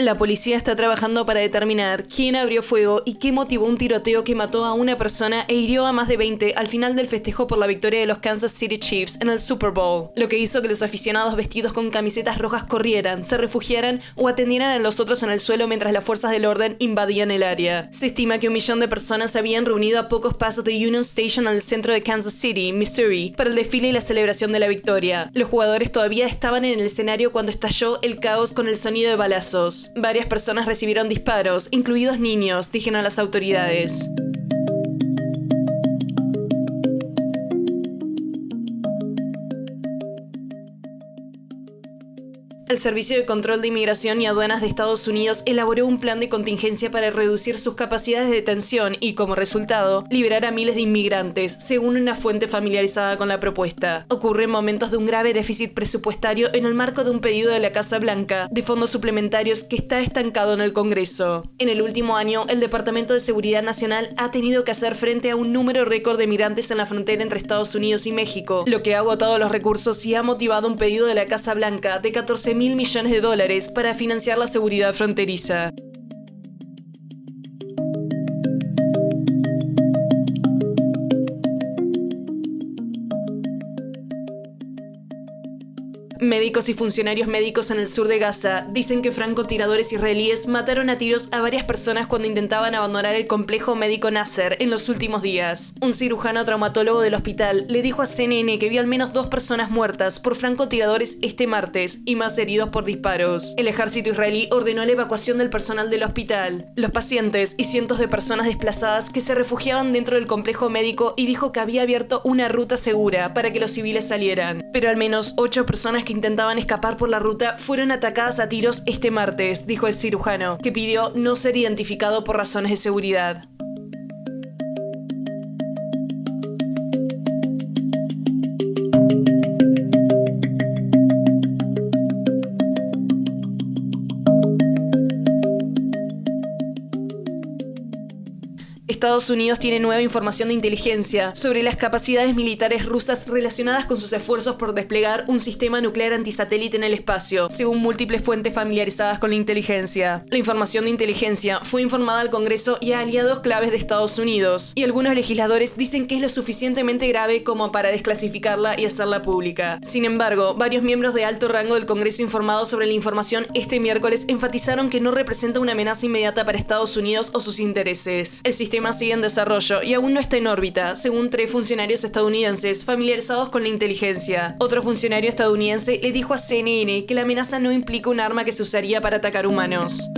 La policía está trabajando para determinar quién abrió fuego y qué motivó un tiroteo que mató a una persona e hirió a más de 20 al final del festejo por la victoria de los Kansas City Chiefs en el Super Bowl, lo que hizo que los aficionados vestidos con camisetas rojas corrieran, se refugiaran o atendieran a los otros en el suelo mientras las fuerzas del orden invadían el área. Se estima que un millón de personas se habían reunido a pocos pasos de Union Station al centro de Kansas City, Missouri, para el desfile y la celebración de la victoria. Los jugadores todavía estaban en el escenario cuando estalló el caos con el sonido de balazos. Varias personas recibieron disparos, incluidos niños, dijeron las autoridades. El Servicio de Control de Inmigración y Aduanas de Estados Unidos elaboró un plan de contingencia para reducir sus capacidades de detención y, como resultado, liberar a miles de inmigrantes, según una fuente familiarizada con la propuesta. Ocurre en momentos de un grave déficit presupuestario en el marco de un pedido de la Casa Blanca de fondos suplementarios que está estancado en el Congreso. En el último año, el Departamento de Seguridad Nacional ha tenido que hacer frente a un número récord de migrantes en la frontera entre Estados Unidos y México, lo que ha agotado los recursos y ha motivado un pedido de la Casa Blanca de 14 mil millones de dólares para financiar la seguridad fronteriza. Médicos y funcionarios médicos en el sur de Gaza dicen que francotiradores israelíes mataron a tiros a varias personas cuando intentaban abandonar el complejo médico Nasser en los últimos días. Un cirujano traumatólogo del hospital le dijo a CNN que vio al menos dos personas muertas por francotiradores este martes y más heridos por disparos. El ejército israelí ordenó la evacuación del personal del hospital, los pacientes y cientos de personas desplazadas que se refugiaban dentro del complejo médico y dijo que había abierto una ruta segura para que los civiles salieran. Pero al menos ocho personas que intentaban escapar por la ruta fueron atacadas a tiros este martes, dijo el cirujano, que pidió no ser identificado por razones de seguridad. Estados Unidos tiene nueva información de inteligencia sobre las capacidades militares rusas relacionadas con sus esfuerzos por desplegar un sistema nuclear antisatélite en el espacio, según múltiples fuentes familiarizadas con la inteligencia. La información de inteligencia fue informada al Congreso y a aliados claves de Estados Unidos, y algunos legisladores dicen que es lo suficientemente grave como para desclasificarla y hacerla pública. Sin embargo, varios miembros de alto rango del Congreso informados sobre la información este miércoles enfatizaron que no representa una amenaza inmediata para Estados Unidos o sus intereses. El sistema sigue en desarrollo y aún no está en órbita, según tres funcionarios estadounidenses familiarizados con la inteligencia. Otro funcionario estadounidense le dijo a CNN que la amenaza no implica un arma que se usaría para atacar humanos.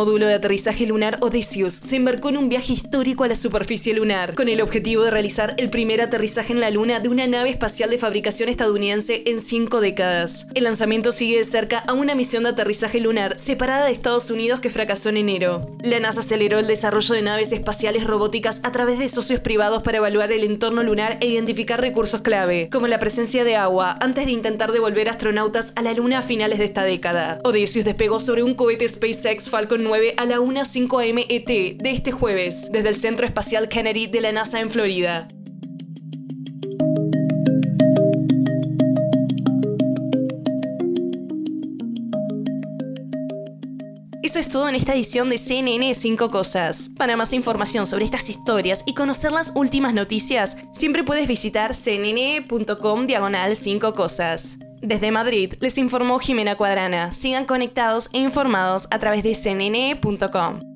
Módulo de aterrizaje lunar Odysseus se embarcó en un viaje histórico a la superficie lunar, con el objetivo de realizar el primer aterrizaje en la Luna de una nave espacial de fabricación estadounidense en cinco décadas. El lanzamiento sigue de cerca a una misión de aterrizaje lunar separada de Estados Unidos que fracasó en enero. La NASA aceleró el desarrollo de naves espaciales robóticas a través de socios privados para evaluar el entorno lunar e identificar recursos clave, como la presencia de agua, antes de intentar devolver astronautas a la Luna a finales de esta década. Odysseus despegó sobre un cohete SpaceX Falcon con 9 a la 1.05 am ET de este jueves, desde el Centro Espacial Kennedy de la NASA en Florida. Eso es todo en esta edición de CNN 5 Cosas. Para más información sobre estas historias y conocer las últimas noticias, siempre puedes visitar cnn.com diagonal 5 Cosas. Desde Madrid les informó Jimena Cuadrana. Sigan conectados e informados a través de cnn.com.